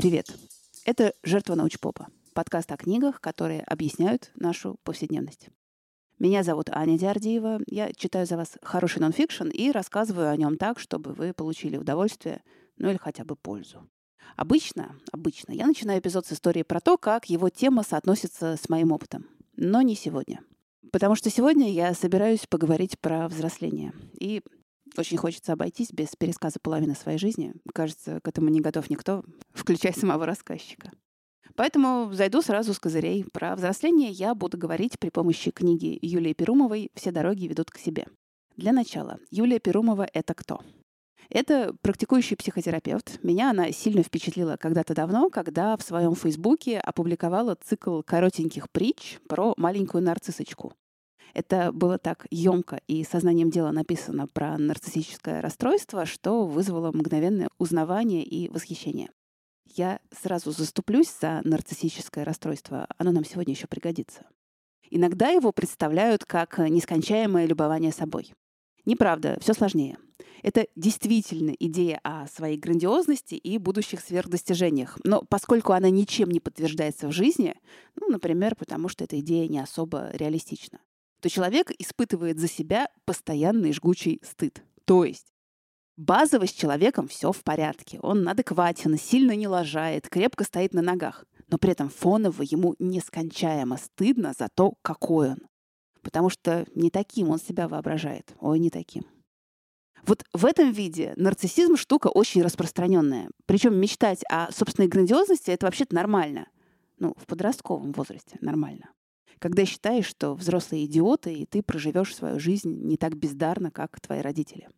Привет! Это «Жертва научпопа» — подкаст о книгах, которые объясняют нашу повседневность. Меня зовут Аня Диардиева. Я читаю за вас хороший нонфикшн и рассказываю о нем так, чтобы вы получили удовольствие, ну или хотя бы пользу. Обычно, обычно я начинаю эпизод с истории про то, как его тема соотносится с моим опытом. Но не сегодня. Потому что сегодня я собираюсь поговорить про взросление. И очень хочется обойтись без пересказа половины своей жизни. Кажется, к этому не готов никто, включая самого рассказчика. Поэтому зайду сразу с козырей. Про взросление я буду говорить при помощи книги Юлии Перумовой «Все дороги ведут к себе». Для начала, Юлия Перумова — это кто? Это практикующий психотерапевт. Меня она сильно впечатлила когда-то давно, когда в своем фейсбуке опубликовала цикл коротеньких притч про маленькую нарциссочку. Это было так емко и сознанием дела написано про нарциссическое расстройство, что вызвало мгновенное узнавание и восхищение. Я сразу заступлюсь за нарциссическое расстройство. Оно нам сегодня еще пригодится. Иногда его представляют как нескончаемое любование собой. Неправда, все сложнее. Это действительно идея о своей грандиозности и будущих сверхдостижениях. Но поскольку она ничем не подтверждается в жизни, ну, например, потому что эта идея не особо реалистична, то человек испытывает за себя постоянный жгучий стыд. То есть базово с человеком все в порядке. Он адекватен, сильно не лажает, крепко стоит на ногах. Но при этом фоново ему нескончаемо стыдно за то, какой он. Потому что не таким он себя воображает. Ой, не таким. Вот в этом виде нарциссизм штука очень распространенная. Причем мечтать о собственной грандиозности это вообще-то нормально. Ну, в подростковом возрасте нормально когда считаешь, что взрослые идиоты, и ты проживешь свою жизнь не так бездарно, как твои родители.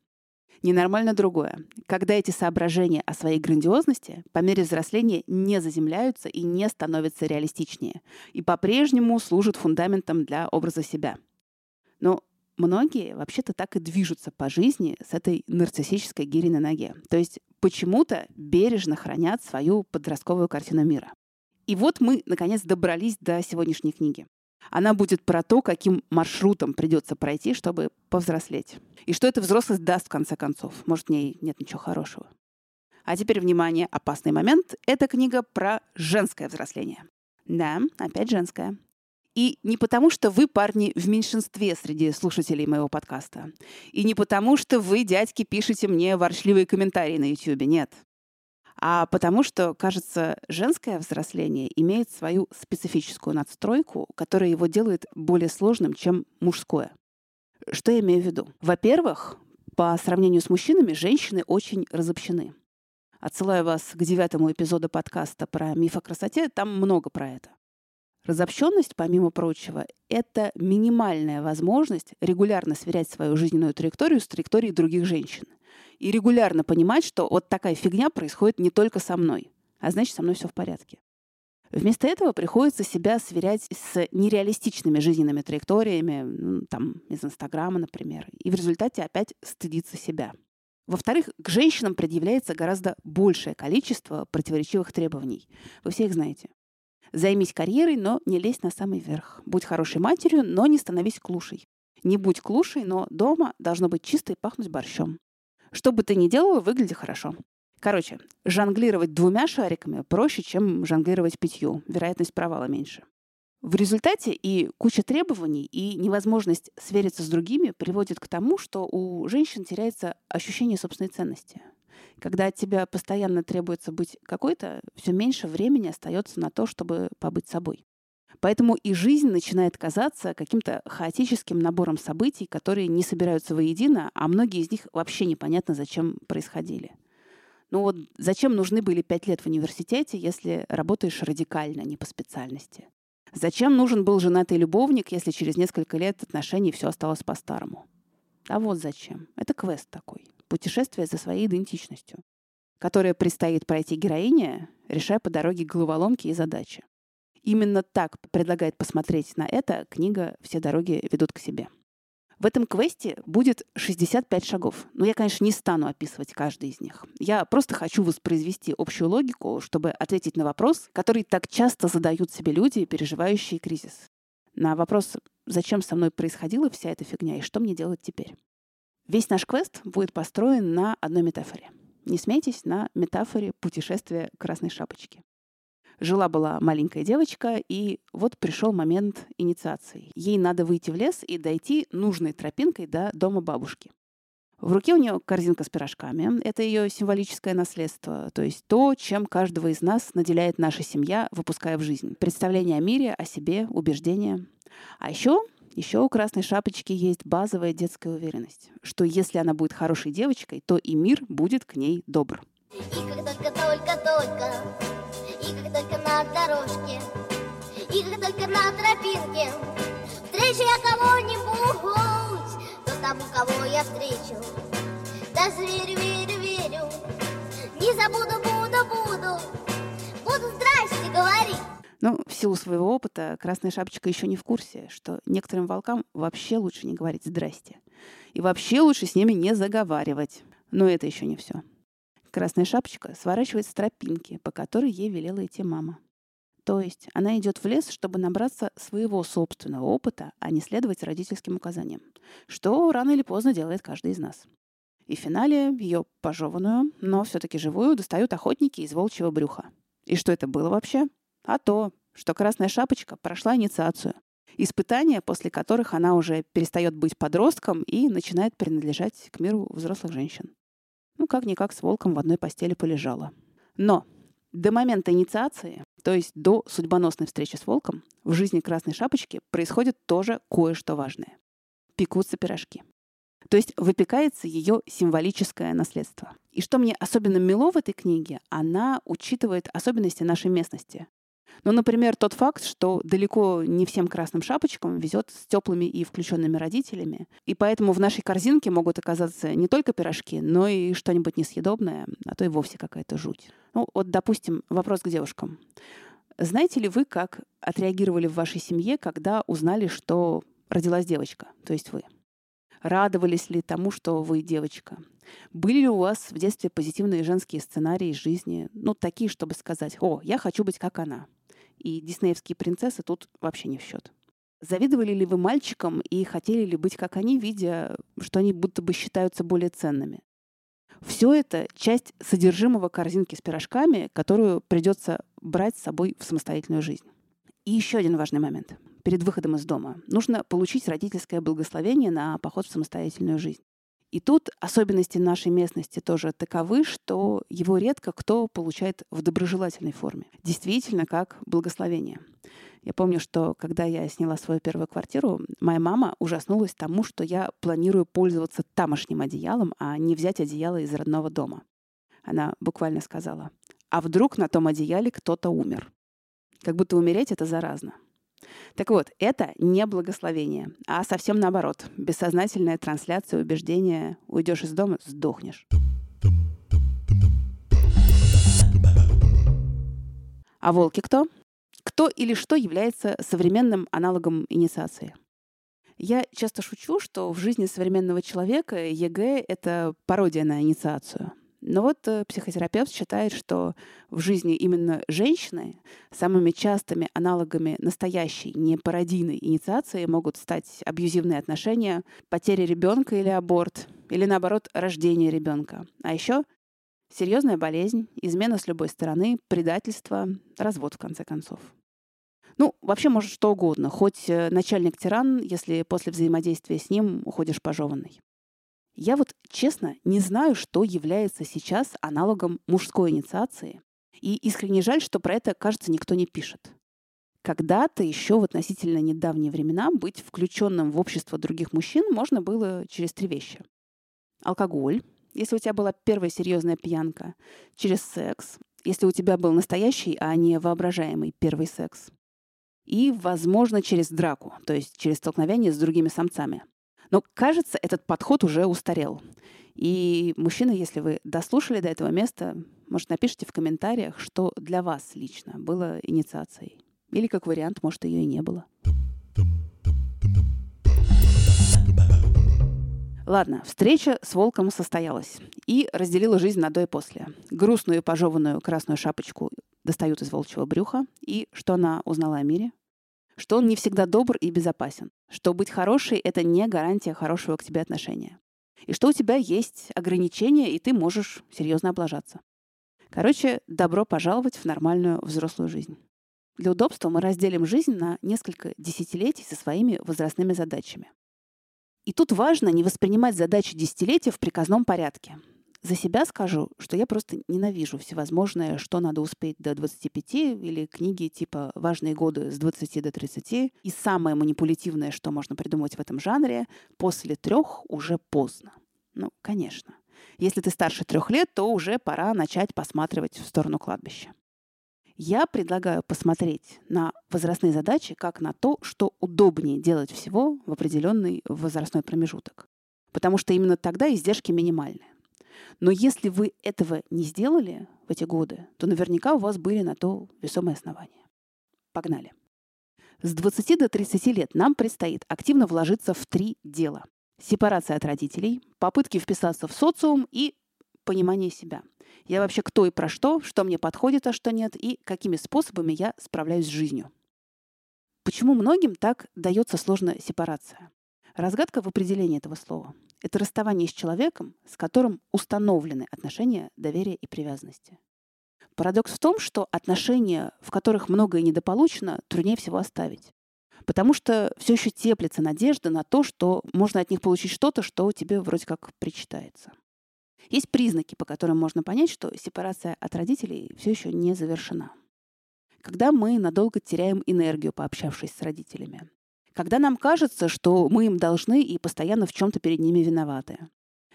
Ненормально другое. Когда эти соображения о своей грандиозности по мере взросления не заземляются и не становятся реалистичнее, и по-прежнему служат фундаментом для образа себя. Но многие вообще-то так и движутся по жизни с этой нарциссической гири на ноге. То есть почему-то бережно хранят свою подростковую картину мира. И вот мы, наконец, добрались до сегодняшней книги. Она будет про то, каким маршрутом придется пройти, чтобы повзрослеть. И что эта взрослость даст в конце концов. Может, в ней нет ничего хорошего. А теперь, внимание, опасный момент. Это книга про женское взросление. Да, опять женское. И не потому, что вы, парни, в меньшинстве среди слушателей моего подкаста. И не потому, что вы, дядьки, пишете мне ворчливые комментарии на YouTube. Нет а потому что, кажется, женское взросление имеет свою специфическую надстройку, которая его делает более сложным, чем мужское. Что я имею в виду? Во-первых, по сравнению с мужчинами, женщины очень разобщены. Отсылаю вас к девятому эпизоду подкаста про миф о красоте, там много про это. Разобщенность, помимо прочего, это минимальная возможность регулярно сверять свою жизненную траекторию с траекторией других женщин – и регулярно понимать, что вот такая фигня происходит не только со мной, а значит, со мной все в порядке. Вместо этого приходится себя сверять с нереалистичными жизненными траекториями, там, из Инстаграма, например, и в результате опять стыдиться себя. Во-вторых, к женщинам предъявляется гораздо большее количество противоречивых требований. Вы все их знаете. Займись карьерой, но не лезь на самый верх. Будь хорошей матерью, но не становись клушей. Не будь клушей, но дома должно быть чисто и пахнуть борщом. Что бы ты ни делала, выгляди хорошо. Короче, жонглировать двумя шариками проще, чем жонглировать пятью. Вероятность провала меньше. В результате и куча требований, и невозможность свериться с другими приводит к тому, что у женщин теряется ощущение собственной ценности. Когда от тебя постоянно требуется быть какой-то, все меньше времени остается на то, чтобы побыть собой. Поэтому и жизнь начинает казаться каким-то хаотическим набором событий, которые не собираются воедино, а многие из них вообще непонятно, зачем происходили. Ну вот зачем нужны были пять лет в университете, если работаешь радикально, не по специальности? Зачем нужен был женатый любовник, если через несколько лет отношений все осталось по-старому? А вот зачем. Это квест такой. Путешествие за своей идентичностью, которое предстоит пройти героине, решая по дороге головоломки и задачи. Именно так предлагает посмотреть на это книга «Все дороги ведут к себе». В этом квесте будет 65 шагов. Но я, конечно, не стану описывать каждый из них. Я просто хочу воспроизвести общую логику, чтобы ответить на вопрос, который так часто задают себе люди, переживающие кризис. На вопрос, зачем со мной происходила вся эта фигня и что мне делать теперь. Весь наш квест будет построен на одной метафоре. Не смейтесь на метафоре путешествия Красной Шапочки. Жила-была маленькая девочка, и вот пришел момент инициации. Ей надо выйти в лес и дойти нужной тропинкой до дома бабушки. В руке у нее корзинка с пирожками. Это ее символическое наследство, то есть то, чем каждого из нас наделяет наша семья, выпуская в жизнь. Представление о мире, о себе, убеждения. А еще еще у Красной Шапочки есть базовая детская уверенность, что если она будет хорошей девочкой, то и мир будет к ней добр. И как только-только-только, и как только на дорожке, и как только на тропинке, встречу я кого-нибудь, то тому, кого я встречу, даже верю, верю, верю, не забуду, буду, буду, буду здрасте говорить. Но в силу своего опыта Красная Шапочка еще не в курсе, что некоторым волкам вообще лучше не говорить «здрасте». И вообще лучше с ними не заговаривать. Но это еще не все. Красная Шапочка сворачивает с тропинки, по которой ей велела идти мама. То есть она идет в лес, чтобы набраться своего собственного опыта, а не следовать родительским указаниям, что рано или поздно делает каждый из нас. И в финале ее пожеванную, но все-таки живую достают охотники из волчьего брюха. И что это было вообще? а то, что Красная Шапочка прошла инициацию. Испытания, после которых она уже перестает быть подростком и начинает принадлежать к миру взрослых женщин. Ну, как-никак с волком в одной постели полежала. Но до момента инициации, то есть до судьбоносной встречи с волком, в жизни Красной Шапочки происходит тоже кое-что важное. Пекутся пирожки. То есть выпекается ее символическое наследство. И что мне особенно мило в этой книге, она учитывает особенности нашей местности. Ну, например, тот факт, что далеко не всем красным шапочкам везет с теплыми и включенными родителями. И поэтому в нашей корзинке могут оказаться не только пирожки, но и что-нибудь несъедобное, а то и вовсе какая-то жуть. Ну, вот, допустим, вопрос к девушкам. Знаете ли вы, как отреагировали в вашей семье, когда узнали, что родилась девочка, то есть вы? Радовались ли тому, что вы девочка? Были ли у вас в детстве позитивные женские сценарии из жизни? Ну, такие, чтобы сказать, о, я хочу быть как она. И диснеевские принцессы тут вообще не в счет. Завидовали ли вы мальчикам и хотели ли быть как они, видя, что они будто бы считаются более ценными? Все это часть содержимого корзинки с пирожками, которую придется брать с собой в самостоятельную жизнь. И еще один важный момент. Перед выходом из дома нужно получить родительское благословение на поход в самостоятельную жизнь. И тут особенности нашей местности тоже таковы, что его редко кто получает в доброжелательной форме. Действительно, как благословение. Я помню, что когда я сняла свою первую квартиру, моя мама ужаснулась тому, что я планирую пользоваться тамошним одеялом, а не взять одеяло из родного дома. Она буквально сказала, а вдруг на том одеяле кто-то умер? Как будто умереть — это заразно. Так вот, это не благословение, а совсем наоборот. Бессознательная трансляция убеждения «уйдешь из дома — сдохнешь». А волки кто? Кто или что является современным аналогом инициации? Я часто шучу, что в жизни современного человека ЕГЭ — это пародия на инициацию. Но вот э, психотерапевт считает, что в жизни именно женщины самыми частыми аналогами настоящей, не пародийной инициации могут стать абьюзивные отношения, потеря ребенка или аборт, или наоборот, рождение ребенка. А еще серьезная болезнь, измена с любой стороны, предательство, развод в конце концов. Ну, вообще может что угодно, хоть э, начальник-тиран, если после взаимодействия с ним уходишь пожеванный. Я вот, честно, не знаю, что является сейчас аналогом мужской инициации. И искренне жаль, что про это, кажется, никто не пишет. Когда-то еще в относительно недавние времена быть включенным в общество других мужчин можно было через три вещи. Алкоголь, если у тебя была первая серьезная пьянка, через секс, если у тебя был настоящий, а не воображаемый первый секс. И, возможно, через драку, то есть через столкновение с другими самцами. Но, кажется, этот подход уже устарел. И, мужчины, если вы дослушали до этого места, может, напишите в комментариях, что для вас лично было инициацией. Или, как вариант, может, ее и не было. Ладно, встреча с волком состоялась и разделила жизнь на до и после. Грустную пожеванную красную шапочку достают из волчьего брюха. И что она узнала о мире? Что он не всегда добр и безопасен, что быть хорошей — это не гарантия хорошего к тебе отношения. и что у тебя есть ограничения, и ты можешь серьезно облажаться. Короче, добро пожаловать в нормальную взрослую жизнь. Для удобства мы разделим жизнь на несколько десятилетий со своими возрастными задачами. И тут важно не воспринимать задачи десятилетия в приказном порядке. За себя скажу, что я просто ненавижу всевозможное, что надо успеть до 25, или книги типа «Важные годы с 20 до 30». И самое манипулятивное, что можно придумать в этом жанре, после трех уже поздно. Ну, конечно. Если ты старше трех лет, то уже пора начать посматривать в сторону кладбища. Я предлагаю посмотреть на возрастные задачи как на то, что удобнее делать всего в определенный возрастной промежуток. Потому что именно тогда издержки минимальны. Но если вы этого не сделали в эти годы, то наверняка у вас были на то весомые основания. Погнали. С 20 до 30 лет нам предстоит активно вложиться в три дела. Сепарация от родителей, попытки вписаться в социум и понимание себя. Я вообще кто и про что, что мне подходит, а что нет, и какими способами я справляюсь с жизнью. Почему многим так дается сложная сепарация? Разгадка в определении этого слова. Это расставание с человеком, с которым установлены отношения доверия и привязанности. Парадокс в том, что отношения, в которых многое недополучено, труднее всего оставить. Потому что все еще теплится надежда на то, что можно от них получить что-то, что тебе вроде как причитается. Есть признаки, по которым можно понять, что сепарация от родителей все еще не завершена. Когда мы надолго теряем энергию, пообщавшись с родителями. Когда нам кажется, что мы им должны и постоянно в чем-то перед ними виноваты.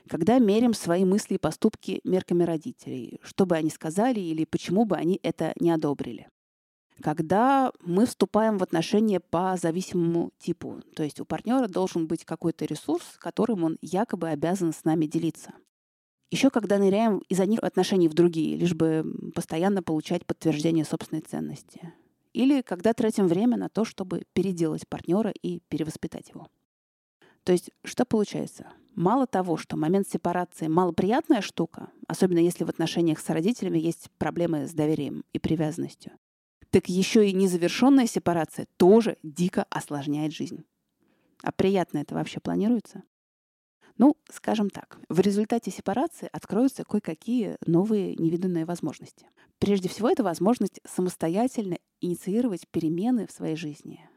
Когда мерим свои мысли и поступки мерками родителей, что бы они сказали или почему бы они это не одобрили. Когда мы вступаем в отношения по зависимому типу, то есть у партнера должен быть какой-то ресурс, которым он якобы обязан с нами делиться. Еще когда ныряем из одних отношений в другие, лишь бы постоянно получать подтверждение собственной ценности. Или когда тратим время на то, чтобы переделать партнера и перевоспитать его. То есть что получается? Мало того, что момент сепарации малоприятная штука, особенно если в отношениях с родителями есть проблемы с доверием и привязанностью, так еще и незавершенная сепарация тоже дико осложняет жизнь. А приятно это вообще планируется? Ну, скажем так, в результате сепарации откроются кое-какие новые невиданные возможности. Прежде всего, это возможность самостоятельно инициировать перемены в своей жизни.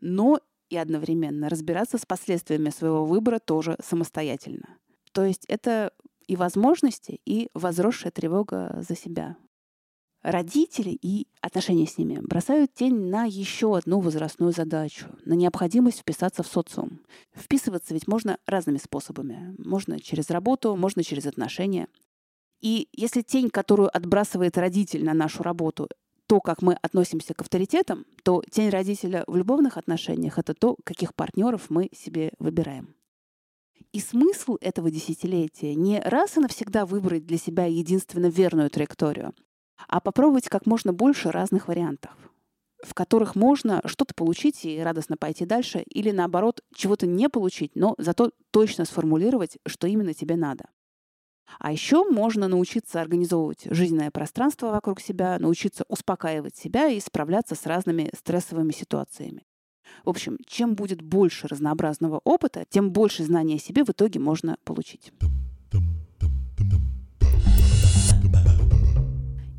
Но и одновременно разбираться с последствиями своего выбора тоже самостоятельно. То есть это и возможности, и возросшая тревога за себя, Родители и отношения с ними бросают тень на еще одну возрастную задачу, на необходимость вписаться в социум. Вписываться ведь можно разными способами. Можно через работу, можно через отношения. И если тень, которую отбрасывает родитель на нашу работу, то, как мы относимся к авторитетам, то тень родителя в любовных отношениях — это то, каких партнеров мы себе выбираем. И смысл этого десятилетия не раз и навсегда выбрать для себя единственно верную траекторию, а попробовать как можно больше разных вариантов, в которых можно что-то получить и радостно пойти дальше, или наоборот, чего-то не получить, но зато точно сформулировать, что именно тебе надо. А еще можно научиться организовывать жизненное пространство вокруг себя, научиться успокаивать себя и справляться с разными стрессовыми ситуациями. В общем, чем будет больше разнообразного опыта, тем больше знания о себе в итоге можно получить.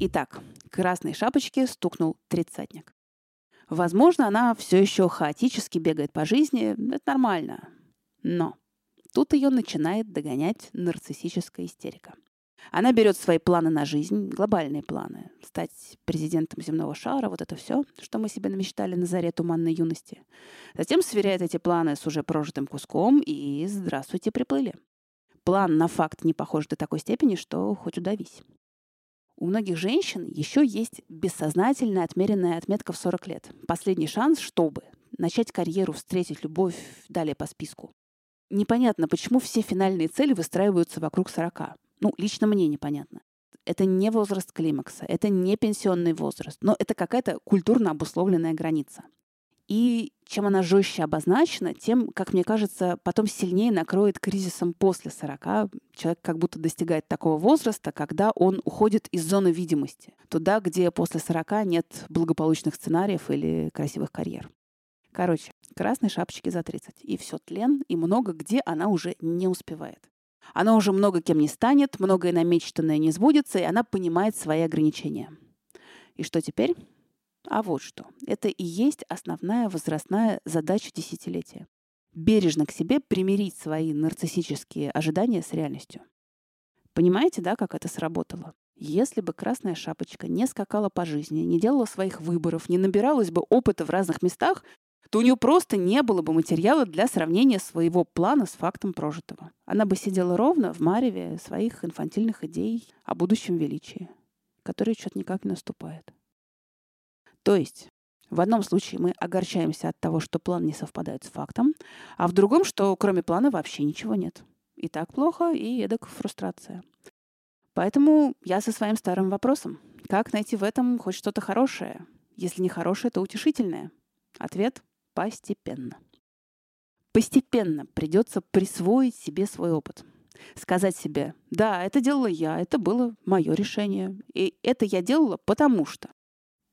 Итак, красной шапочке стукнул тридцатник. Возможно, она все еще хаотически бегает по жизни, это нормально. Но тут ее начинает догонять нарциссическая истерика. Она берет свои планы на жизнь, глобальные планы. Стать президентом земного шара, вот это все, что мы себе намечтали на заре туманной юности. Затем сверяет эти планы с уже прожитым куском и здравствуйте, приплыли. План на факт не похож до такой степени, что хоть удавись. У многих женщин еще есть бессознательная отмеренная отметка в 40 лет. Последний шанс, чтобы начать карьеру, встретить любовь, далее по списку. Непонятно, почему все финальные цели выстраиваются вокруг 40. Ну, лично мне непонятно. Это не возраст климакса, это не пенсионный возраст, но это какая-то культурно обусловленная граница. И чем она жестче обозначена, тем, как мне кажется, потом сильнее накроет кризисом после 40. Человек как будто достигает такого возраста, когда он уходит из зоны видимости, туда, где после 40 нет благополучных сценариев или красивых карьер. Короче, красной шапочки за 30. И все тлен, и много где она уже не успевает. Она уже много кем не станет, многое намечтанное не сбудется, и она понимает свои ограничения. И что теперь? А вот что. Это и есть основная возрастная задача десятилетия. Бережно к себе примирить свои нарциссические ожидания с реальностью. Понимаете, да, как это сработало? Если бы Красная Шапочка не скакала по жизни, не делала своих выборов, не набиралась бы опыта в разных местах, то у нее просто не было бы материала для сравнения своего плана с фактом прожитого. Она бы сидела ровно в мареве своих инфантильных идей о будущем величии, которое что-то никак не наступает. То есть в одном случае мы огорчаемся от того, что план не совпадает с фактом, а в другом, что кроме плана вообще ничего нет. И так плохо, и эдак фрустрация. Поэтому я со своим старым вопросом. Как найти в этом хоть что-то хорошее? Если не хорошее, то утешительное. Ответ Постепенно. Постепенно придется присвоить себе свой опыт. Сказать себе, да, это делала я, это было мое решение. И это я делала потому что.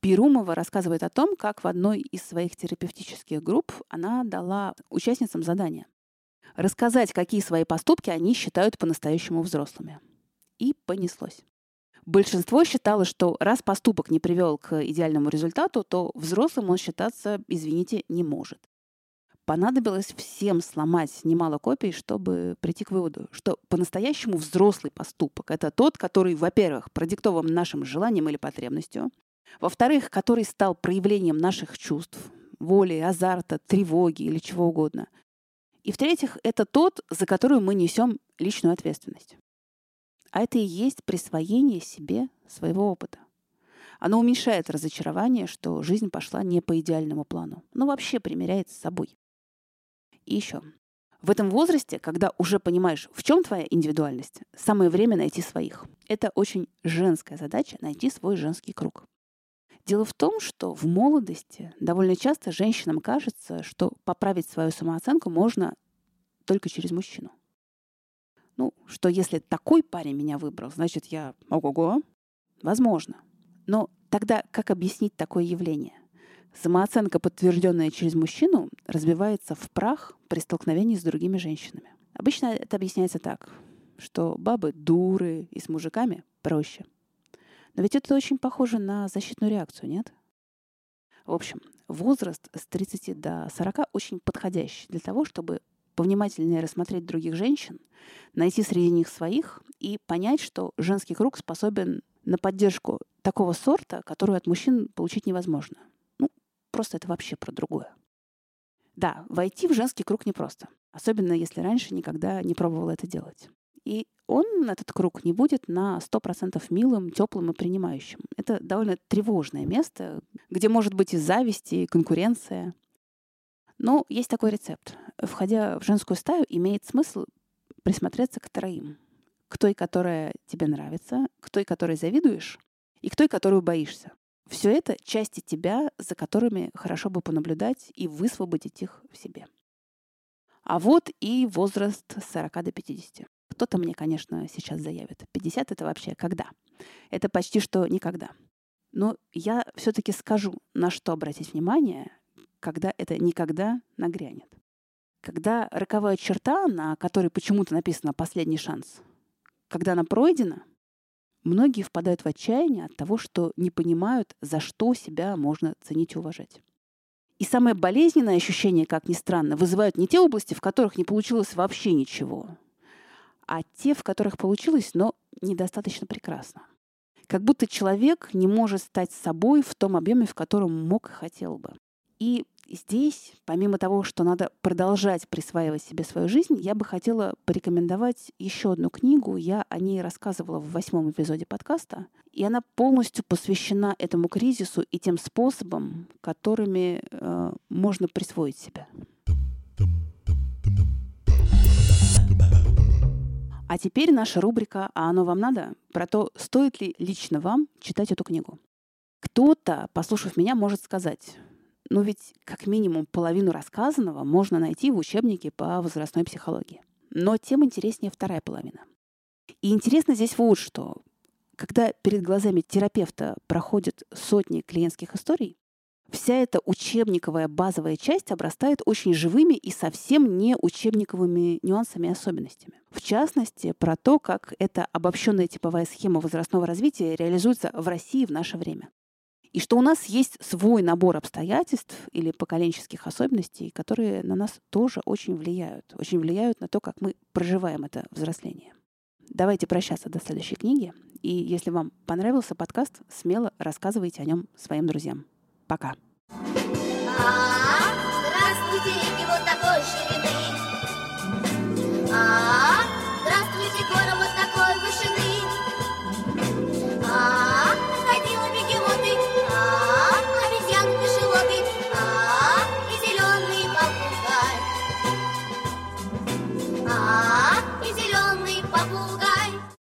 Перумова рассказывает о том, как в одной из своих терапевтических групп она дала участницам задание рассказать, какие свои поступки они считают по-настоящему взрослыми. И понеслось. Большинство считало, что раз поступок не привел к идеальному результату, то взрослым он считаться, извините, не может. Понадобилось всем сломать немало копий, чтобы прийти к выводу, что по-настоящему взрослый поступок — это тот, который, во-первых, продиктован нашим желанием или потребностью, во-вторых, который стал проявлением наших чувств, воли, азарта, тревоги или чего угодно. И в-третьих, это тот, за который мы несем личную ответственность. А это и есть присвоение себе своего опыта. Оно уменьшает разочарование, что жизнь пошла не по идеальному плану, но вообще примеряет с собой. И еще. В этом возрасте, когда уже понимаешь, в чем твоя индивидуальность, самое время найти своих. Это очень женская задача — найти свой женский круг. Дело в том, что в молодости довольно часто женщинам кажется, что поправить свою самооценку можно только через мужчину. Ну, что если такой парень меня выбрал, значит, я ого-го. Возможно. Но тогда как объяснить такое явление? Самооценка, подтвержденная через мужчину, разбивается в прах при столкновении с другими женщинами. Обычно это объясняется так, что бабы дуры и с мужиками проще. Но ведь это очень похоже на защитную реакцию, нет? В общем, возраст с 30 до 40 очень подходящий для того, чтобы повнимательнее рассмотреть других женщин, найти среди них своих и понять, что женский круг способен на поддержку такого сорта, которую от мужчин получить невозможно. Ну, просто это вообще про другое. Да, войти в женский круг непросто, особенно если раньше никогда не пробовала это делать. И он, этот круг, не будет на 100% милым, теплым и принимающим. Это довольно тревожное место, где может быть и зависть, и конкуренция. Но есть такой рецепт входя в женскую стаю, имеет смысл присмотреться к троим. К той, которая тебе нравится, к той, которой завидуешь, и к той, которую боишься. Все это части тебя, за которыми хорошо бы понаблюдать и высвободить их в себе. А вот и возраст с 40 до 50. Кто-то мне, конечно, сейчас заявит. 50 — это вообще когда? Это почти что никогда. Но я все-таки скажу, на что обратить внимание, когда это никогда нагрянет. Когда роковая черта, на которой почему-то написано «последний шанс», когда она пройдена, многие впадают в отчаяние от того, что не понимают, за что себя можно ценить и уважать. И самое болезненное ощущение, как ни странно, вызывают не те области, в которых не получилось вообще ничего, а те, в которых получилось, но недостаточно прекрасно. Как будто человек не может стать собой в том объеме, в котором мог и хотел бы. И здесь, помимо того, что надо продолжать присваивать себе свою жизнь, я бы хотела порекомендовать еще одну книгу. Я о ней рассказывала в восьмом эпизоде подкаста. И она полностью посвящена этому кризису и тем способам, которыми э, можно присвоить себя. А теперь наша рубрика «А оно вам надо?» про то, стоит ли лично вам читать эту книгу. Кто-то, послушав меня, может сказать, но ведь как минимум половину рассказанного можно найти в учебнике по возрастной психологии. Но тем интереснее вторая половина. И интересно здесь вот что. Когда перед глазами терапевта проходят сотни клиентских историй, вся эта учебниковая базовая часть обрастает очень живыми и совсем не учебниковыми нюансами и особенностями. В частности, про то, как эта обобщенная типовая схема возрастного развития реализуется в России в наше время. И что у нас есть свой набор обстоятельств или поколенческих особенностей, которые на нас тоже очень влияют. Очень влияют на то, как мы проживаем это взросление. Давайте прощаться до следующей книги. И если вам понравился подкаст, смело рассказывайте о нем своим друзьям. Пока.